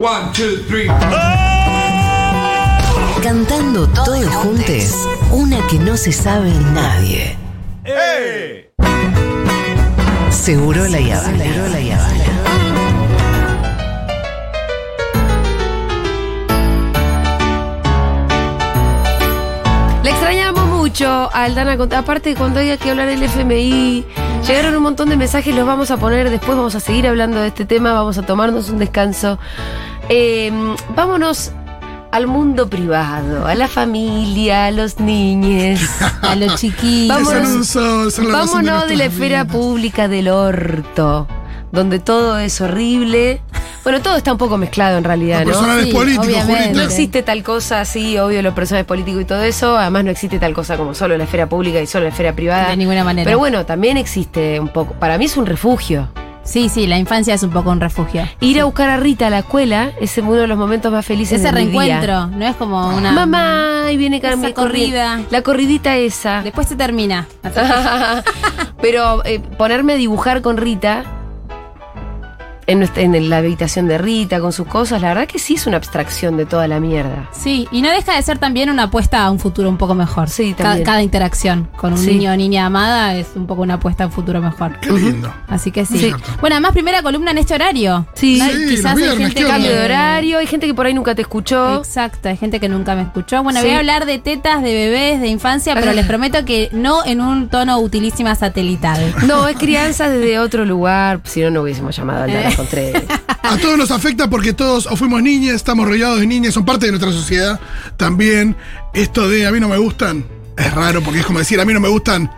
One, two, three. Cantando todos juntos, una que no se sabe nadie. Seguro la Yavana. Seguro la Yavana. Le extrañamos mucho a Aldana. Aparte, cuando haya que hablar del FMI, llegaron un montón de mensajes, los vamos a poner. Después vamos a seguir hablando de este tema. Vamos a tomarnos un descanso. Eh, vámonos al mundo privado, a la familia, a los niños, a los chiquitos. Vámonos, vámonos de la esfera pública del orto, donde todo es horrible. Bueno, todo está un poco mezclado en realidad, Los ¿no? personajes Sí, políticos. No existe tal cosa, sí, obvio, los personajes políticos y todo eso. Además, no existe tal cosa como solo la esfera pública y solo la esfera privada. De ninguna manera. Pero bueno, también existe un poco. Para mí es un refugio. Sí, sí, la infancia es un poco un refugio. Ir a buscar a Rita a la escuela es uno de los momentos más felices Ese de mi día. reencuentro, no es como una. Mamá, y viene Carmen Esa corrida. La corridita esa. Después se termina. Pero eh, ponerme a dibujar con Rita en, la habitación de Rita, con sus cosas, la verdad que sí es una abstracción de toda la mierda. Sí, y no deja de ser también una apuesta a un futuro un poco mejor. Sí, Cada, también. cada interacción con un Sí. niño o niña amada es un poco una apuesta a un futuro mejor. Qué lindo. Así que sí. Sí. Bueno, además, primera columna en este horario. Sí. No hay- Sí, quizás hay gente ¿qué que. Cambio de horario, hay gente que por ahí nunca te escuchó. Exacto, hay gente que nunca me escuchó. Bueno, Sí. voy a hablar de tetas, de bebés, de infancia, pero Ah. les prometo que no en un tono utilísima satelital. No, es crianza desde otro lugar, si no, no hubiésemos llamado a A todos nos afecta porque todos o fuimos niñas, estamos rodeados de niñas, son parte de nuestra sociedad. También esto de a mí no me gustan es raro porque es como decir a mí no me gustan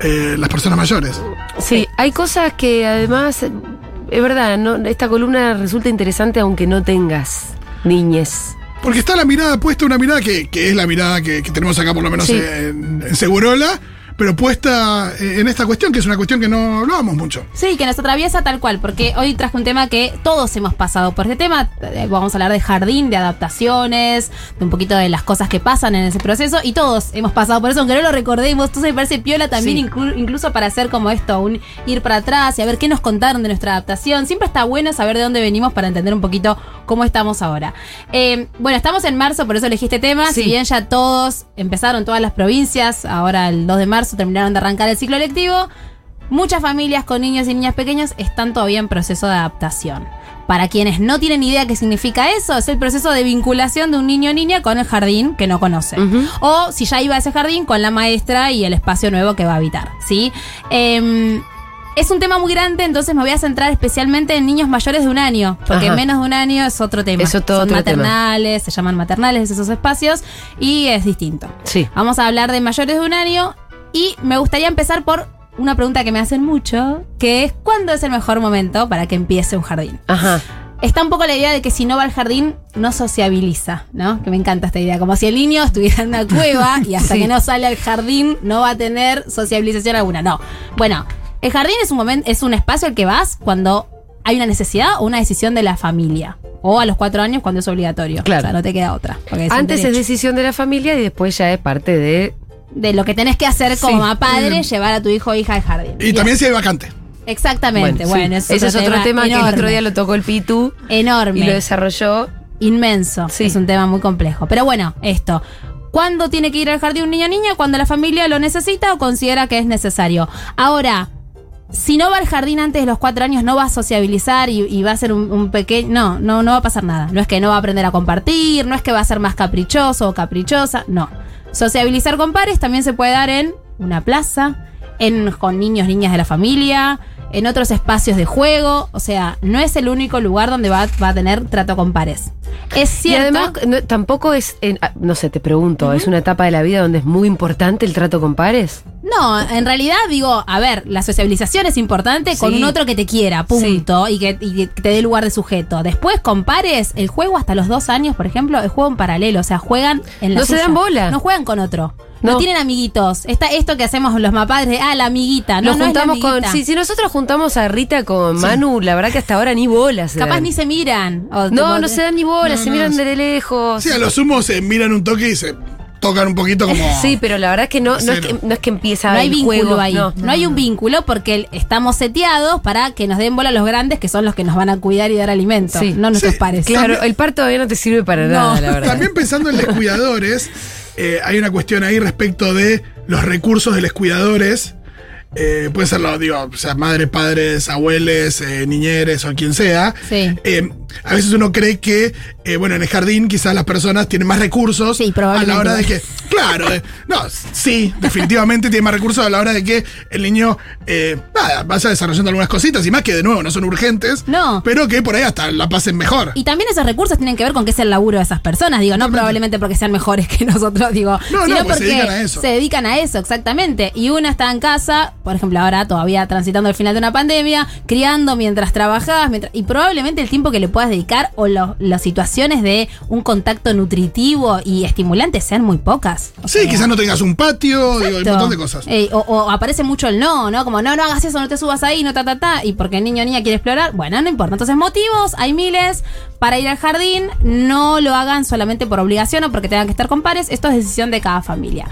eh, las personas mayores. Sí, hay cosas que además, es verdad, no, esta columna resulta interesante aunque no tengas niñez. Porque está la mirada puesta, una mirada que, que es la mirada que, que tenemos acá por lo menos Sí. en, en Segurola, pero puesta eh, en esta cuestión, que es una cuestión que no hablábamos mucho. Sí, que nos atraviesa tal cual, porque hoy traje un tema que todos hemos pasado por este tema. Eh, Vamos a hablar de jardín, de adaptaciones, de un poquito de las cosas que pasan en ese proceso, y todos hemos pasado por eso, aunque no lo recordemos. Entonces me parece piola también, Sí. inclu- incluso para hacer como esto, un ir para atrás y a ver qué nos contaron de nuestra adaptación. Siempre está bueno saber de dónde venimos para entender un poquito cómo estamos ahora. Eh, bueno, estamos en marzo, por eso elegí este tema. Sí. Si bien ya todos empezaron todas las provincias, ahora el 2 de marzo terminaron de arrancar el ciclo lectivo. Muchas familias con niños y niñas pequeños están todavía en proceso de adaptación. Para quienes no tienen idea qué significa eso, es el proceso de vinculación de un niño o niña con el jardín que no conoce. O si ya iba a ese jardín, con la maestra y el espacio nuevo que va a habitar. ¿sí? Em, es un tema muy grande, entonces me voy a centrar especialmente en niños mayores de un año, porque Ajá. menos de un año es otro tema. Es otro- Son otro tema. maternales, se llaman maternales esos espacios y es distinto. Sí. Vamos a hablar de mayores de un año y me gustaría empezar por una pregunta que me hacen mucho, que es ¿cuándo es el mejor momento para que empiece un jardín? Ajá. Está un poco la idea de que si no va al jardín, no sociabiliza, ¿no? Que me encanta esta idea. Como si el niño estuviera en una cueva y hasta Sí. que no sale al jardín no va a tener sociabilización alguna. No. Bueno, el jardín es un momento, es un espacio al que vas cuando hay una necesidad o una decisión de la familia. O a los cuatro años cuando es obligatorio. Claro. O sea, no te queda otra. Antes es decisión de la familia y después ya es parte de. De lo que tenés que hacer como Sí. padre, llevar a tu hijo o hija al jardín. Y Bien. también si hay vacante. Exactamente, bueno, sí. ese es otro tema, que el otro día lo tocó el Pitu enorme. y lo desarrolló. inmenso. Sí. Es un tema muy complejo. Pero bueno, esto. ¿Cuándo tiene que ir al jardín un niño o niña? Cuando la familia lo necesita o considera que es necesario. Ahora, si no va al jardín antes de los cuatro años, no va a sociabilizar y, va a ser un, un pequeño. No, no, no va a pasar nada. No es que no va a aprender a compartir, no es que va a ser más caprichoso o caprichosa. No. Sociabilizar con pares también se puede dar en una plaza, en, con niños, niñas de la familia, en otros espacios de juego. O sea, no es el único lugar donde va, va a tener trato con pares. Es Y cierto. además, no- tampoco es. en- ah, no sé, te pregunto, ¿es una etapa de la vida donde es muy importante el trato con pares? No, en realidad digo, a ver, la sociabilización es importante con un otro que te quiera, punto, y, que, y que te dé lugar de sujeto. Después, con pares, el juego hasta los dos años, por ejemplo, es juego en paralelo, o sea, juegan en la No se dan bola. No juegan con otro. No, No. tienen amiguitos. Está esto que hacemos los mapadres de, ah, la amiguita. No, Nos no es la juntamos con. Sí, si nosotros juntamos a Rita con Manu, la verdad que hasta ahora ni bolas. Capaz dan. ni se miran. o No, no se dan ni bolas, No, se no, miran sí. de lejos. Sí, a lo sumo se miran un toque y se tocan un poquito como. Sí, pero la verdad es que no, no, es, que, no es que empieza No hay el vínculo juego, ahí. no. No, hay un vínculo porque estamos seteados para que nos den bola los grandes, que son los que nos van a cuidar y dar alimento. Sí. No nuestros Sí, pares. Claro, el par todavía no te sirve para No. nada, la verdad. También pensando en los cuidadores, eh, hay una cuestión ahí respecto de los recursos de los cuidadores. Eh, puede ser, lo, digo, o sea, madre, padres, abueles, eh, niñeres o quien sea. Sí. Eh, a veces uno cree que, bueno, en el jardín quizás las personas tienen más recursos Sí, a la hora de que, claro, no, sí, definitivamente tiene más recursos a la hora de que el niño, nada, vaya desarrollando algunas cositas y más que de nuevo no son urgentes, No. pero que por ahí hasta la pasen mejor. Y también esos recursos tienen que ver con qué es el laburo de esas personas, digo, no probablemente porque sean mejores que nosotros, digo, No, sino no, pues se porque dedican a eso. se dedican a eso, exactamente. Y una está en casa, por ejemplo, ahora todavía transitando el final de una pandemia, criando mientras trabajás, mientras, y probablemente el tiempo que le puedas dedicar o lo- las situaciones de un contacto nutritivo y estimulante sean muy pocas. Sí, quizás no tengas un patio, digo, hay un montón de cosas. O, o aparece mucho el no, ¿no? Como no, no hagas eso, no te subas ahí, no ta, ta, ta. Y porque el niño o niña quiere explorar, bueno, no importa. Entonces, motivos, hay miles para ir al jardín. No lo hagan solamente por obligación o porque tengan que estar con pares. Esto es decisión de cada familia.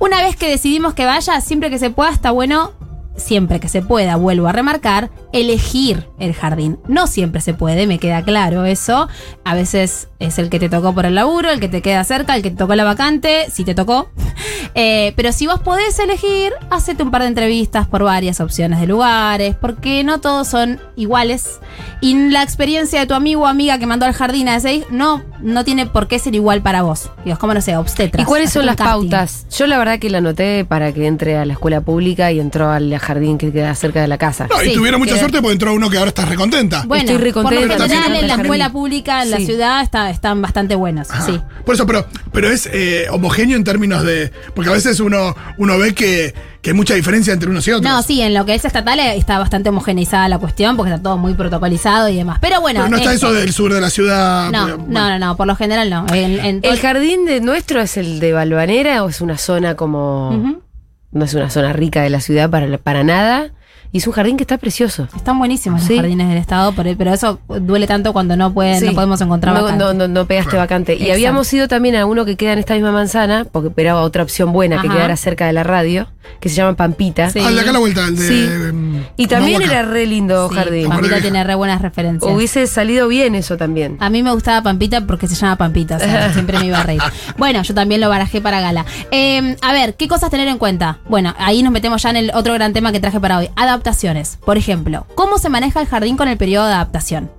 Una vez que decidimos que vaya, siempre que se pueda, está bueno. Siempre que se pueda, vuelvo a remarcar, elegir el jardín. No siempre se puede, me queda claro eso. A veces es el que te tocó por el laburo, el que te queda cerca, el que te tocó la vacante, si te tocó. Eh, pero si vos podés elegir, hacete un par de entrevistas por varias opciones de lugares, porque no todos son iguales. Y la experiencia de tu amigo o amiga que mandó al jardín a ese no, no tiene por qué ser igual para vos. Digo, es como no sé, obstetras. ¿Y cuáles son las casting. pautas? Yo la verdad que la anoté para que entre a la escuela pública y entró al jardín que queda cerca de la casa. No, y Sí, tuvieron mucha suerte porque entró uno que ahora está recontenta. Bueno, Estoy re por lo me general encanta en la el escuela jardín. pública, en la Sí. ciudad, está, están bastante buenos. Ajá. Sí. Por eso, pero, pero es eh, homogéneo en términos de. Porque a veces uno, uno ve que, que hay mucha diferencia entre unos y otros. No, sí, en lo que es estatal eh, está bastante homogeneizada la cuestión porque está todo muy protocolizado y demás. Pero bueno. Pero no está eso del sur de la ciudad. No, pero, no, no, no, por lo general no. En- en todo- ¿El jardín de nuestro es el de Balvanera o es una zona como... Ujú. No es una zona rica de la ciudad para, para nada? Y es un jardín que está precioso. Están buenísimos Sí. los jardines del Estado, pero, pero eso duele tanto cuando no pueden, Sí. no podemos encontrar no, vacante. no, no, no pegaste vacante. Y habíamos ido también a uno que queda en esta misma manzana, porque esperaba otra opción buena que quedara cerca de la radio, que se llama Pampita. Sí. Ah, de acá a la vuelta, el de. Sí. em, Y también Mahuaca. era re lindo Sí, jardín. Pampita. Tiene re buenas referencias. Hubiese salido bien eso también. A mí me gustaba Pampita porque se llama Pampita, o sea, siempre me iba a reír. Bueno, yo también lo barajé para gala. Eh, a ver, ¿qué cosas tener en cuenta? Bueno, ahí nos metemos ya en el otro gran tema que traje para hoy. Adaptaciones. Por ejemplo, ¿cómo se maneja el jardín con el periodo de adaptación?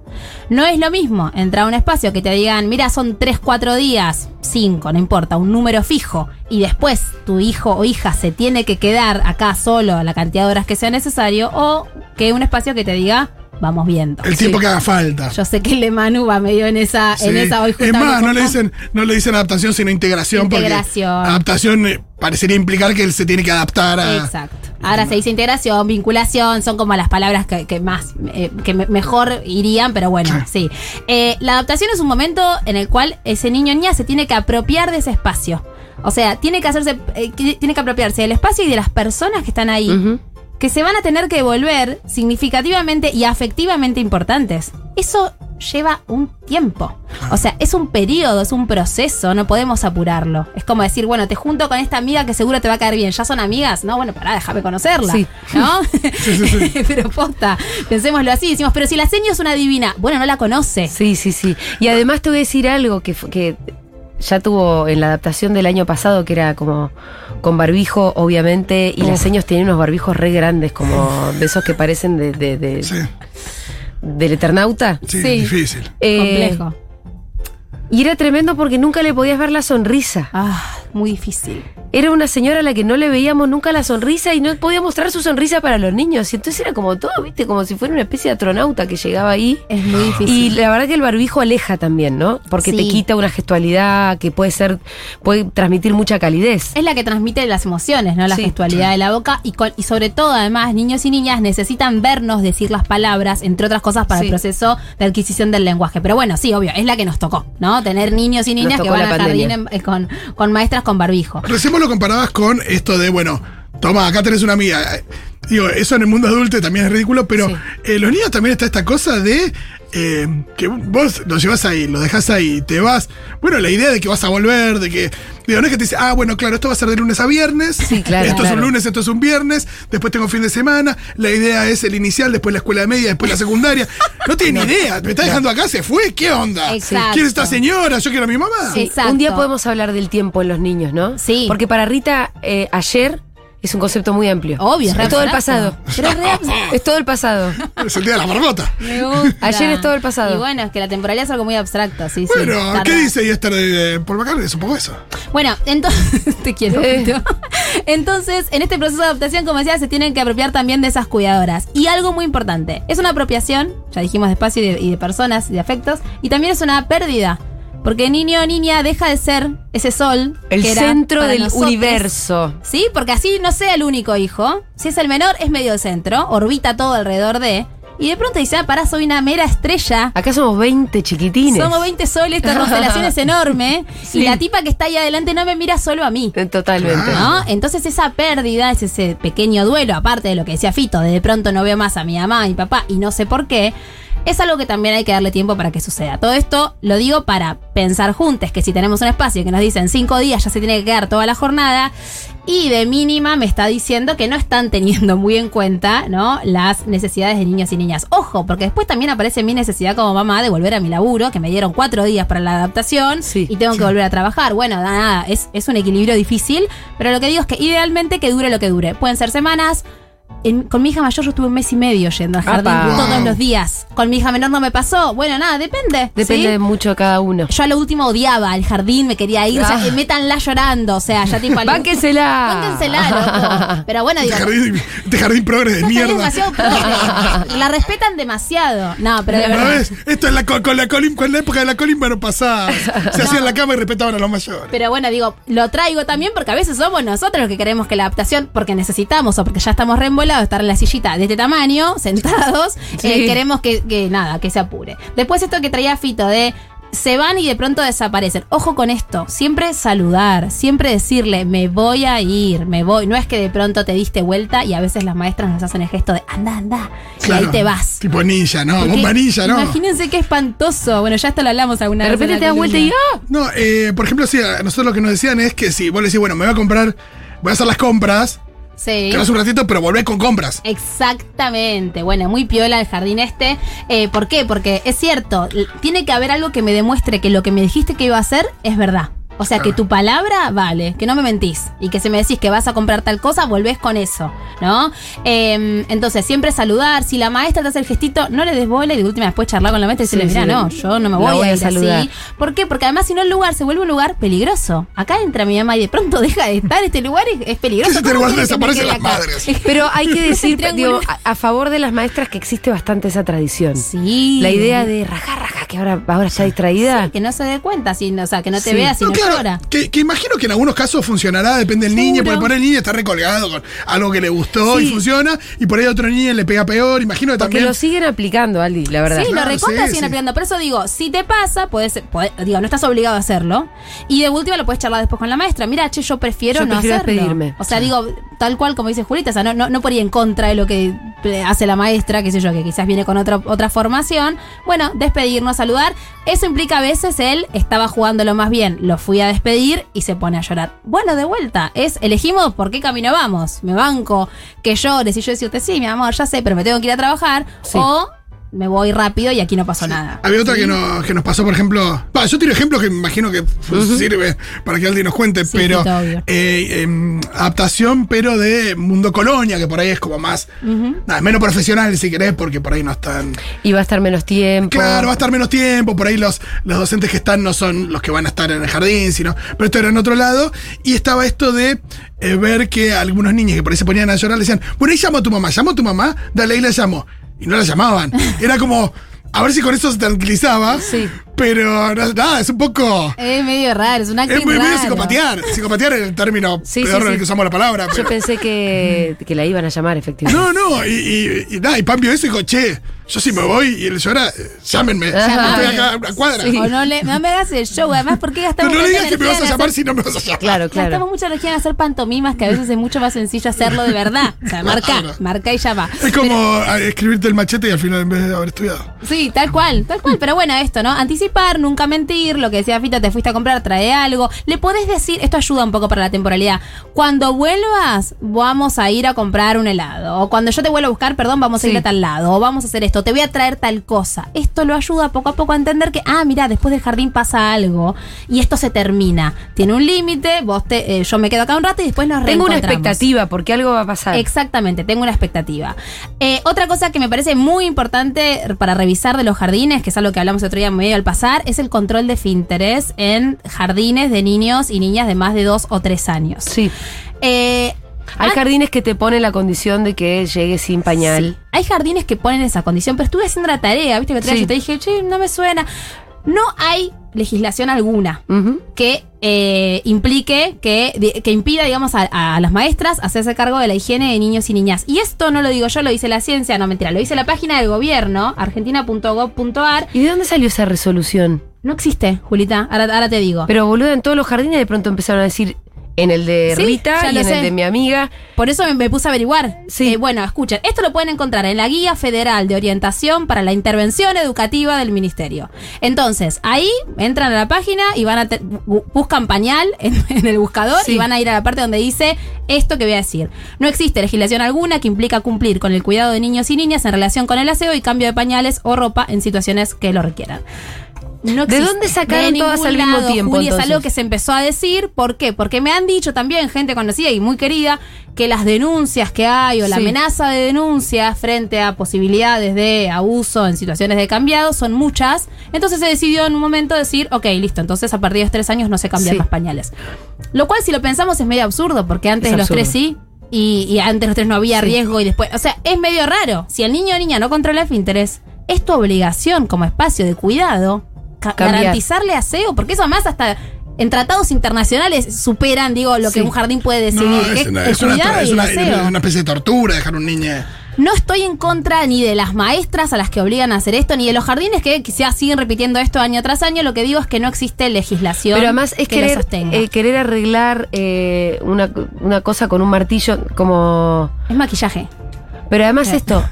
No es lo mismo entrar a un espacio que te digan, mira, son 3, 4 días, 5, no importa, un número fijo, y después tu hijo o hija se tiene que quedar acá solo la cantidad de horas que sea necesario, o que un espacio que te diga, vamos viendo. El tiempo que haga falta. Yo sé que el de Manu va medio en esa, en esa hoy es más, no le, dicen, no le dicen adaptación, sino integración. Integración. Porque adaptación eh, parecería implicar que él se tiene que adaptar a. Exacto. Ahora se dice integración, vinculación, son como las palabras que, que más, eh, que me- mejor irían, pero bueno, sí. Eh, la adaptación es un momento en el cual ese niño o niña se tiene que apropiar de ese espacio. O sea, tiene que hacerse, eh, tiene que apropiarse del espacio y de las personas que están ahí. Que se van a tener que volver significativamente y afectivamente importantes. Eso lleva un tiempo. O sea, es un periodo, es un proceso, no podemos apurarlo. Es como decir, bueno, te junto con esta amiga que seguro te va a caer bien. ¿Ya son amigas? No, bueno, pará, déjame conocerla. Sí. ¿No? pero posta, pensémoslo así. Decimos, pero si la seño es una divina, bueno, no la conoce. Sí, sí, sí. Y además te voy a decir algo que ya tuvo en la adaptación del año pasado, que era como con barbijo, obviamente, y las señas tenían unos barbijos re grandes, como de esos que parecen de, de- de- Sí, del Eternauta. sí, Sí. difícil. Eh, Complejo. Y era tremendo porque nunca le podías ver la sonrisa. Ah, muy difícil. Era una señora a la que no le veíamos nunca la sonrisa y no podía mostrar su sonrisa para los niños. Y entonces era como todo, viste, como si fuera una especie de astronauta que llegaba ahí. Es muy Y difícil. la verdad que el barbijo aleja también, ¿no? Porque te quita una gestualidad que puede ser, puede transmitir mucha calidez. Es la que transmite las emociones, ¿no? La Sí. gestualidad de la boca. Y, con- y sobre todo, además, niños y niñas necesitan vernos decir las palabras, entre otras cosas, para Sí. el proceso de adquisición del lenguaje. Pero bueno, sí, obvio, es la que nos tocó, ¿no? Tener niños y niñas que van al jardín en- eh, con, con maestras con barbijo. Lo comparabas con esto de, bueno, toma, acá tenés una amiga. Digo, eso en el mundo adulto también es ridículo, pero Sí. eh, los niños también está esta cosa de eh, que vos lo llevas ahí, lo dejas ahí, te vas. Bueno, la idea de que vas a volver, de que. Digo, no es que te dice, ah, bueno, claro, esto va a ser de lunes a viernes. Sí, claro, Esto es un lunes, esto es un viernes. Después tengo fin de semana. La idea es el inicial, después la escuela media, después la secundaria. No tiene ni idea. Me está dejando acá, se fue. ¿Qué onda? Exacto. ¿Quién es esta señora? Yo quiero a mi mamá. Sí, Exacto. Un día podemos hablar del tiempo en los niños, ¿no? Sí. Porque para Rita, eh, ayer es un concepto muy amplio. Obvio, es todo el pasado. Pero es todo el pasado. Es el día de la marmota. Me gusta. Ayer es todo el pasado. Y bueno, es que la temporalidad es algo muy abstracto, sí, sí. Bueno. ¿qué dice de Paul McCartney? Es un poco eso. Bueno, entonces. te quiero, Eh. Entonces, en este proceso de adaptación, como decía, se tienen que apropiar también de esas cuidadoras. Y algo muy importante: es una apropiación, ya dijimos de espacio y de, y de personas y de afectos, y también es una pérdida. Porque niño o niña deja de ser ese sol. El que era centro del nosotros. universo. Sí, porque así no sea el único hijo. Si es el menor, es medio centro, orbita todo alrededor de. Y de pronto dice, ah, pará, soy una mera estrella. Acá somos 20 chiquitines. Somos 20 soles, esta constelación es enorme. Sí. Y la tipa que está ahí adelante no me mira solo a mí. Eh, Totalmente. ¿No? Entonces esa pérdida, es ese pequeño duelo, aparte de lo que decía Fito, de de pronto no veo más a mi mamá, a mi papá y no sé por qué, es algo que también hay que darle tiempo para que suceda. Todo esto lo digo para pensar juntos, que si tenemos un espacio que nos dicen cinco días ya se tiene que quedar toda la jornada, y de mínima me está diciendo que no están teniendo muy en cuenta, ¿no? Las necesidades de niños y niñas. Ojo, porque después también aparece mi necesidad como mamá de volver a mi laburo, que me dieron cuatro días para la adaptación Sí. y tengo que volver a trabajar. Bueno, nada, es, es un equilibrio difícil, pero lo que digo es que idealmente que dure lo que dure. Pueden ser semanas. En- con mi hija mayor yo estuve un mes y medio yendo al jardín Apa. todos los días. Con mi hija menor no me pasó. Bueno, nada, depende. Depende ¿sí? mucho de cada uno. Yo a lo último odiaba el jardín, me quería ir, o sea, Ah. métanla llorando, o sea, ya tipo... Bánquensela. Bánquensela, loco. Pero bueno, digo... Este jardín, este jardín progre de no, mierda. demasiado progre. La respetan demasiado. No, pero de ¿No verdad. ves? Esto es la, co- con la Colin, con la época de la Colin no pasaba. Se hacían la cama y respetaban a los mayores. Pero bueno, digo, lo traigo también porque a veces somos nosotros los que queremos que la adaptación, porque necesitamos o porque ya estamos reembolados, estar en la sillita de este tamaño, sentados, Sí. eh, queremos que, que nada, que se apure. Después esto que traía Fito de se van y de pronto desaparecen. Ojo con esto, siempre saludar, siempre decirle, me voy a ir, me voy. No es que de pronto te diste vuelta y a veces las maestras nos hacen el gesto de anda, anda, y ahí te vas. Tipo ninja, ¿no? Porque Bomba ninja, ¿no? Imagínense qué espantoso. Bueno, ya esto lo hablamos alguna De vez. en repente te das vuelta y. ¡ah! No, eh, por ejemplo, sí, a nosotros lo que nos decían es que si vos le decís, bueno, me voy a comprar, voy a hacer las compras, Sí. te vas un ratito, pero volvés con compras. Exactamente. Bueno, muy piola el jardín este. Eh, ¿Por qué? Porque es cierto, tiene que haber algo que me demuestre que lo que me dijiste que iba a hacer es verdad. O sea, que tu palabra vale, que no me mentís. Y que si me decís que vas a comprar tal cosa, volvés con eso, ¿no? Eh, entonces, siempre saludar. Si la maestra te hace el gestito, no le des bola y de última después charlar con la maestra y Sí, decirle, mira, sí. no, yo no me voy, voy a, a ir saludar. así. ¿Por qué? Porque además si no el lugar se vuelve un lugar peligroso. Acá entra mi mamá y de pronto deja de estar este lugar y es peligroso. Este ¿Cómo lugar que desaparecen las acá? madres. Pero hay que decir, digo, a, a favor de las maestras que existe bastante esa tradición. Sí. La idea de raja, raja, que ahora, ahora está distraída. Que no se dé cuenta, si, o sea, que no te Sí. vea si no, No, claro, que, que imagino que en algunos casos funcionará, depende del niño, porque por el niño está recolgado con algo que le gustó y funciona, y por ahí a otro niño le pega peor, imagino que Porque también... lo siguen aplicando, Aldi, la verdad. Sí, Claro, lo recontra sí, siguen sí. aplicando. Por eso digo, si te pasa, puedes, puede- digo, no estás obligado a hacerlo. Y de última lo puedes charlar después con la maestra. Mira, che, yo prefiero Yo no prefiero hacerlo. despedirme. O sea, digo, tal cual como dice Julita, o sea, no, no, no por ir en contra de lo que hace la maestra, qué sé yo, que quizás viene con otra, otra formación. Bueno, despedirnos, saludar. Eso implica a veces él estaba jugándolo más bien, lo fui a despedir y se pone a llorar. Bueno, de vuelta, es elegimos por qué camino vamos. Me banco que llores y yo decirte, sí, mi amor, ya sé, pero me tengo que ir a trabajar. Sí. O me voy rápido y aquí no pasó nada. Había otra que, nos, que nos pasó, por ejemplo. Yo tiro ejemplos que me imagino que pues, sirve para que alguien nos cuente, Sí, pero. Obvio. eh, em, adaptación, pero de Mundo Colonia, que por ahí es como más. nada, menos profesional, si querés, porque por ahí no están. Y va a estar menos tiempo. Claro, va a estar menos tiempo, por ahí los, los docentes que están no son los que van a estar en el jardín, sino, pero esto era en otro lado, y estaba esto de eh, ver que algunos niños que por ahí se ponían a llorar le decían, bueno, ahí llamo a tu mamá, llamo a tu mamá, dale, ahí la llamo. Y no la llamaban. Era como, a ver si con eso se tranquilizaba, Sí. Pero no- nada, es un poco... Es medio raro, es una Es muy medio psicopatear. Psicopatear es el término Sí, peor sí, en el sí. que usamos la palabra. Yo pero- pensé que, que la iban a llamar, efectivamente. no, no, y, y, y nada, y Pam vio eso y dijo, che, Yo si me voy y el llora, eh, llámenme. Ajá. Estoy acá a una cuadra. Sí. O no, le, no me hagas el show, además, ¿por qué Pero gastamos no le tanta digas que me energía vas a llamar hacer- si no me vas a llamar. Claro, Gastamos claro. mucha energía en hacer pantomimas que a veces es mucho más sencillo hacerlo de verdad. O sea, marca, Claro. marca y ya va. Es como ah, escribirte el machete y al final en vez de haber estudiado. Sí, tal cual, tal cual. Pero bueno, esto, ¿no? Anticipar, nunca mentir, lo que decía Fita, te fuiste a comprar, trae algo. Le podés decir, esto ayuda un poco para la temporalidad. Cuando vuelvas, vamos a ir a comprar un helado. O cuando yo te vuelva a buscar, perdón, vamos a ir a tal lado. O vamos a hacer esto, te voy a traer tal cosa. Esto lo ayuda poco a poco a entender que, ah, mira, después del jardín pasa algo y esto se termina. Tiene un límite, vos te, eh, yo me quedo acá un rato y después nos Tengo una expectativa porque algo va a pasar. Exactamente, tengo una expectativa. Eh, otra cosa que me parece muy importante para revisar de los jardines, que es algo que hablamos el otro día medio al pasar, es el control de finterés en jardines de niños y niñas de más de dos o tres años. Sí. Eh, Hay ah, jardines que te ponen la condición de que llegue sin pañal. sí, hay jardines que ponen esa condición, pero estuve haciendo la tarea, viste que Sí. yo te dije, che, no me suena. No hay legislación alguna que eh, implique, que, que impida, digamos, a, a las maestras hacerse cargo de la higiene de niños y niñas. Y esto no lo digo yo, lo dice la ciencia, no mentira, lo dice la página del gobierno, argentina.gov.ar. ¿Y de dónde salió esa resolución? No existe, Julita, ahora, ahora te digo. Pero boludo, en todos los jardines de pronto empezaron a decir en el de Sí, Rita y en sé. el de mi amiga. Por eso me, me puse a averiguar. Sí. Eh, bueno, escuchen, esto lo pueden encontrar en la Guía Federal de Orientación para la Intervención Educativa del Ministerio. Entonces, ahí entran a la página y van a te- bu- buscan pañal en, en el buscador Sí. y van a ir a la parte donde dice esto que voy a decir. No existe legislación alguna que implica cumplir con el cuidado de niños y niñas en relación con el aseo y cambio de pañales o ropa en situaciones que lo requieran. No ¿De dónde sacaron De todas al mismo lado, tiempo, Juli, es algo que se empezó a decir. ¿Por qué? Porque me han dicho también gente conocida y muy querida que las denuncias que hay o la Sí. amenaza de denuncia frente a posibilidades de abuso en situaciones de cambiado son muchas. Entonces se decidió en un momento decir, ok, listo, entonces a partir de los tres años no se cambian Sí. más pañales. Lo cual si lo pensamos es medio absurdo porque antes Es de los tres sí. Y, y antes los tres no había Sí. riesgo y después. O sea, es medio raro. Si el niño o niña no controla el interés, es tu obligación como espacio de cuidado Cambiar. garantizarle aseo, porque eso además hasta en tratados internacionales superan, digo, lo Sí. que un jardín puede decidir, No, es una, es es especie de tortura dejar un niño. No estoy en contra ni de las maestras a las que obligan a hacer esto, ni de los jardines que quizás siguen repitiendo esto año tras año. Lo que digo es que no existe legislación Pero además es que lo querer, sostenga. eh, querer arreglar eh, una, una cosa con un martillo como... es maquillaje. Pero además esto,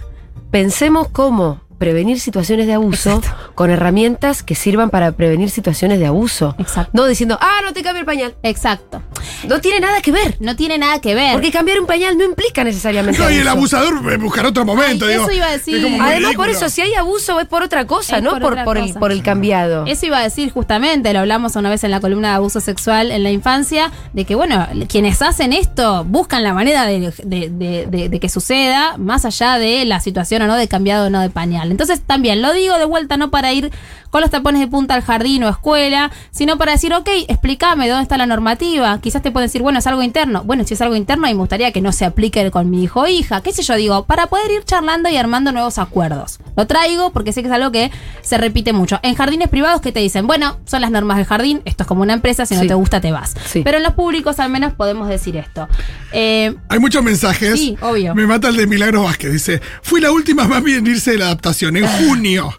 pensemos cómo prevenir situaciones de abuso con herramientas que sirvan para prevenir situaciones de abuso. Exacto. No diciendo, ah, no te cambio el pañal. Exacto. No tiene nada que ver. No tiene nada que ver. Porque cambiar un pañal no implica necesariamente No, y el abusador buscará otro momento. Ay, digo. eso iba a decir. Además, por eso, si hay abuso es por otra cosa, Es ¿no? por el, cosa. por el cambiado. Eso iba a decir justamente, lo hablamos una vez en la columna de abuso sexual en la infancia, de que, bueno, quienes hacen esto buscan la manera de, de- de- de- de que suceda, más allá de la situación o no de cambiado o no de pañal. Entonces, también lo digo de vuelta, no para ir con los tapones de punta al jardín o escuela, sino para decir, ok, explícame dónde está la normativa. Quizás te pueden decir, bueno, es algo interno. Bueno, si es algo interno, y me gustaría que no se aplique con mi hijo o hija. ¿Qué sé yo? Digo, para poder ir charlando y armando nuevos acuerdos. Lo traigo porque sé que es algo que se repite mucho. En jardines privados que te dicen, bueno, son las normas del jardín, esto es como una empresa, si no Sí. te gusta te vas. Sí. Pero en los públicos al menos podemos decir esto. Eh, Hay muchos mensajes. Sí, obvio. Me mata el de Milagros Vázquez. Dice: Fui la última mami en irse de la adaptación en junio.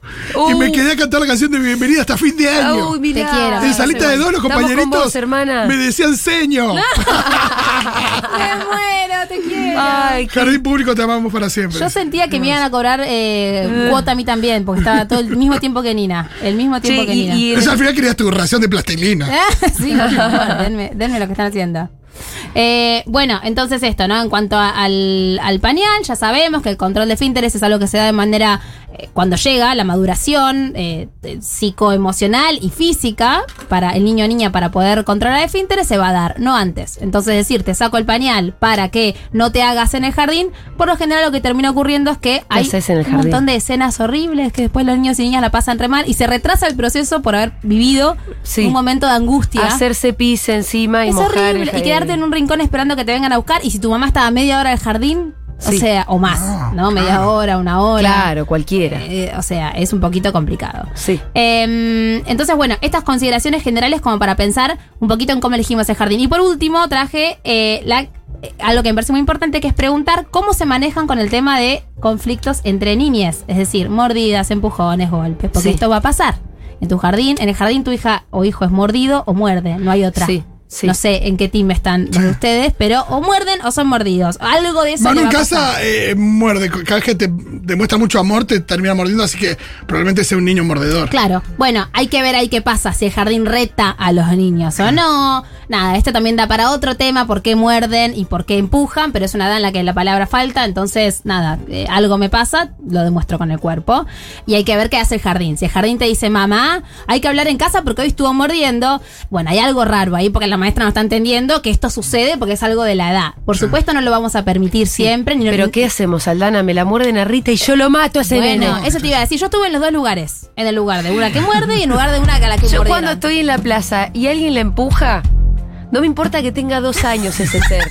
y me quedé a cantar la canción de bienvenida hasta fin de año. Uy, mirá. Te quiero. en salita de dos, los compañeritos vos, hermana. me decían seño. me muero, te quiero. Ay, qué- Jardín público te amamos para siempre. Yo sentía que me iban a cobrar eh, cuota a mí también, porque estaba todo el mismo tiempo que Nina. El mismo tiempo que y- Nina. y- Pero al final querías tu ración de plastilina. sí, por favor, denme, denme lo que están haciendo. Eh, bueno, entonces esto, ¿no? En cuanto a- al, al pañal, ya sabemos que el control de finteres es algo que se da de manera, eh, cuando llega la maduración eh, psicoemocional y física para el niño o niña para poder controlar el finteres se va a dar, no antes. Entonces decir, te saco el pañal para que no te hagas en el jardín, por lo general lo que termina ocurriendo es que hay haces en el un montón de escenas horribles que después los niños y niñas la pasan re mal y se retrasa el proceso por haber vivido Sí. un momento de angustia. hacerse pis encima y Es mojar el horrible. Y. quedarte en un rincón esperando que te vengan a buscar. Y si tu mamá estaba a media hora del jardín, Sí. o sea, o más, Ah, ¿no? Media claro. hora, una hora. Claro, cualquiera. Eh, o sea, es un poquito complicado. Sí. Eh, entonces, bueno, estas consideraciones generales como para pensar un poquito en cómo elegimos el jardín. Y por último, traje eh, la eh, algo que me parece muy importante que es preguntar cómo se manejan con el tema de conflictos entre niñas, es decir, mordidas, empujones, golpes, porque Sí. esto va a pasar. En tu jardín, en el jardín tu hija o hijo es mordido o muerde, no hay otra. Sí, sí. No sé en qué team están de ustedes, pero o muerden o son mordidos. Algo de eso Manu en casa eh, muerde. Cada vez que te demuestra mucho amor, te termina mordiendo, así que probablemente sea un niño mordedor. Claro, bueno, hay que ver ahí qué pasa, si el jardín reta a los niños o no. Nada, esto también da para otro tema, por qué muerden y por qué empujan, pero es una edad en la que la palabra falta, entonces nada, eh, algo me pasa, lo demuestro con el cuerpo. Y hay que ver qué hace el jardín. Si el jardín te dice, mamá, hay que hablar en casa porque hoy estuvo mordiendo, bueno, hay algo raro ahí porque la maestra no está entendiendo que esto sucede porque es algo de la edad. Por supuesto no lo vamos a permitir siempre. Ni Pero ¿qué hacemos, Aldana? Me la muerden a Rita y yo lo mato a ese bueno, nene. eso te iba a decir. Yo estuve en los dos lugares. En el lugar de una que muerde y en lugar de una que a la que Yo mordieron. cuando estoy en la plaza y alguien la empuja, no me importa que tenga dos años ese ser.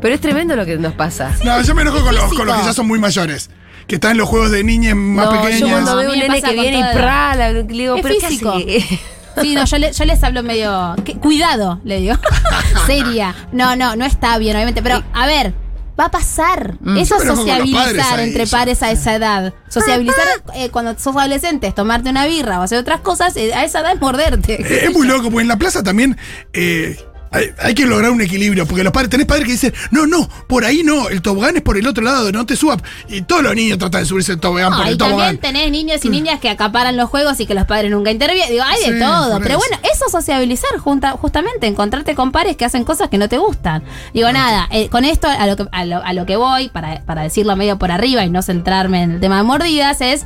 Pero es tremendo lo que nos pasa. No, yo me enojo con los, Físico. con los que ya son muy mayores. Que están en los juegos de niñas más no, pequeñas. yo cuando veo un nene que viene y toda pra, la- le digo, Es pero ¿qué físico. hace? Sí, no, yo, le- yo les hablo medio. Cuidado, le digo. Seria. No, no, no está bien, obviamente. Pero, a ver. Va a pasar. Eso Yo es me enojo con los sociabilizar ahí, entre pares a esa edad. Sociabilizar eh, cuando sos adolescente, es tomarte una birra o hacer otras cosas, eh, a esa edad es morderte. Eh, Es muy loco, porque en la plaza también eh, hay, hay que lograr un equilibrio. Porque los padres, tenés padres que dicen, no, no, por ahí no, el tobogán es por el otro lado, no te subas. Y todos los niños tratan de subirse el tobogán No, por y el también tobogán. tenés niños y niñas que acaparan los juegos y que los padres nunca intervienen. Digo, hay de todo. Pero eso. bueno, eso es sociabilizar junta, justamente, encontrarte con pares que hacen cosas que no te gustan. Digo, nada, eh, con esto a lo que, a lo, a lo que voy, para, para decirlo medio por arriba y no centrarme en el tema de mordidas, es.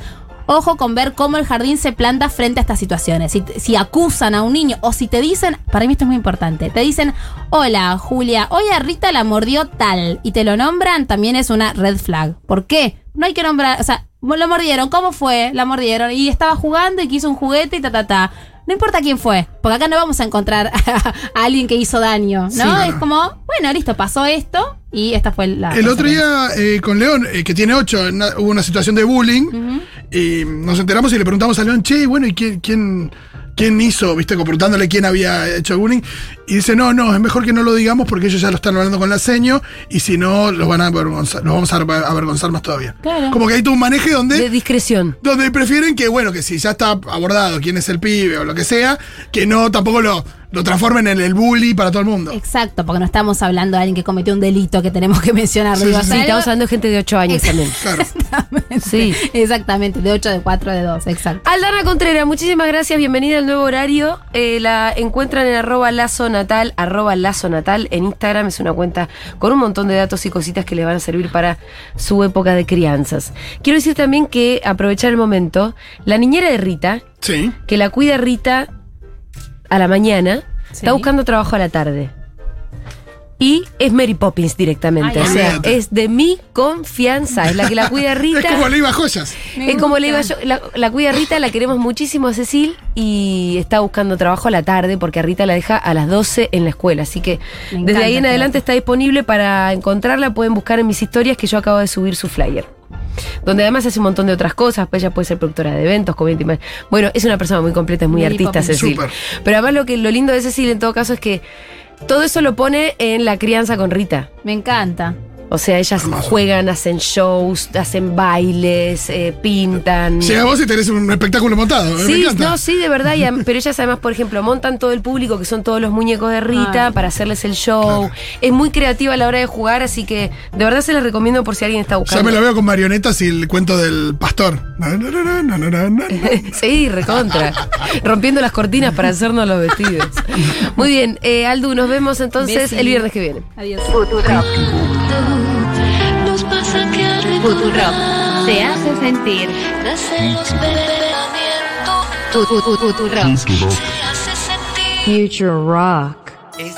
Ojo con ver cómo el jardín se planta frente a estas situaciones. Si, acusan a un niño o si te dicen, para mí esto es muy importante, te dicen, hola Julia, hoy a Rita la mordió tal y te lo nombran, también es una red flag. ¿Por qué? No hay que nombrar, o sea, lo mordieron, ¿cómo fue? La mordieron y estaba jugando y quiso un juguete y ta, ta, ta. No importa quién fue, porque acá no vamos a encontrar a, alguien que hizo daño, ¿no? Sí, claro. Es como, bueno, listo, pasó esto y esta fue la... El otro día eh, con León, eh, que tiene ocho, hubo una situación de bullying. Y nos enteramos y le preguntamos a León, che, bueno, ¿y quién, quién, quién hizo? ¿Viste? Preguntándole quién había hecho bullying. Y dice, no, no, es mejor que no lo digamos porque ellos ya lo están hablando con la seño. Y si no, los van a avergonzar, los vamos a aver- avergonzar más todavía. Claro. Como que hay todo un maneje donde. De discreción. donde prefieren que, bueno, que si ya está abordado quién es el pibe o lo que sea, que no tampoco lo, lo transformen en el bully para todo el mundo. Exacto, porque no estamos hablando de alguien que cometió un delito que tenemos que mencionar. Sí, estamos hablando de gente de 8 años también. Claro. Exactamente. Sí. Exactamente, de 8, de 4, de 2, exacto. Aldana Contreras, muchísimas gracias, bienvenida al nuevo horario. Eh, la encuentran en arroba lazo natal, arroba lazo natal en Instagram. Es una cuenta con un montón de datos y cositas que le van a servir para su época de crianzas. Quiero decir también que aprovechar el momento, la niñera de Rita, Sí. que la cuida Rita a la mañana, Sí. está buscando trabajo a la tarde. Y es Mary Poppins directamente. Ay, o sea, es de mi confianza. Es la que la cuida Rita. Es como le iba joyas. Me Es como le iba yo, la, la cuida Rita, la queremos muchísimo a Cecil y está buscando trabajo a la tarde porque a Rita la deja a las 12 en la escuela. Así que Me desde encanta ahí en adelante está disponible para encontrarla. Pueden buscar en mis historias que yo acabo de subir su flyer. Donde además hace un montón de otras cosas, pues ella puede ser productora de eventos, community man- Bueno, es una persona muy completa, es muy artista. Cecil. Pero además lo que lo lindo de Cecil en todo caso es que todo eso lo pone en la crianza con Rita. Me encanta. O sea, ellas juegan, hacen shows, hacen bailes, eh, pintan. Llega vos y tenés un espectáculo montado. eh, me Sí, no, sí, de verdad. y pero ellas además, por ejemplo, montan todo el público, que son todos los muñecos de Rita, Ay. para hacerles el show. Es muy creativa a la hora de jugar, así que de verdad se les recomiendo por si alguien está Ya buscando. me lo veo con marionetas y el cuento del pastor. Sí, recontra. Rompiendo las cortinas para hacernos los vestidos. Muy bien, eh, Aldu, nos vemos entonces el viernes que viene. Adiós. Nos pasa que al te hace sentir. crecen los pensamientos, Tu, tu, tu, tu, tu rock. se hace sentir Future Rock.